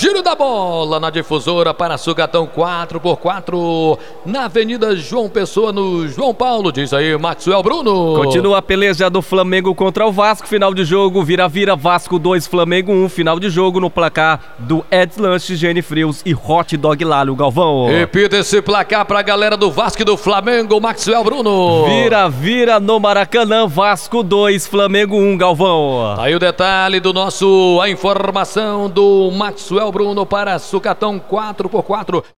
Giro da bola na difusora para Sucatão 4x4 na Avenida João Pessoa, no João Paulo. Diz aí, Maxwell Bruno. Continua a peleja do Flamengo contra o Vasco. Final de jogo, vira-vira, Vasco 2, Flamengo 1. Final de jogo no placar do Ed Lanche, Gene Frios e Hot Dog Lalo Galvão. Repita esse placar para a galera do Vasco e do Flamengo, Maxwell Bruno. Vira-vira no Maracanã, Vasco 2, Flamengo 1, Galvão. Aí o detalhe do nosso, a informação do Maxwell Bruno para Sucatão 4x4.